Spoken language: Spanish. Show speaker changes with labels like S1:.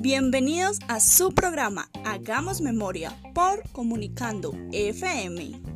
S1: Bienvenidos a su programa Hagamos Memoria por Comunicando FM.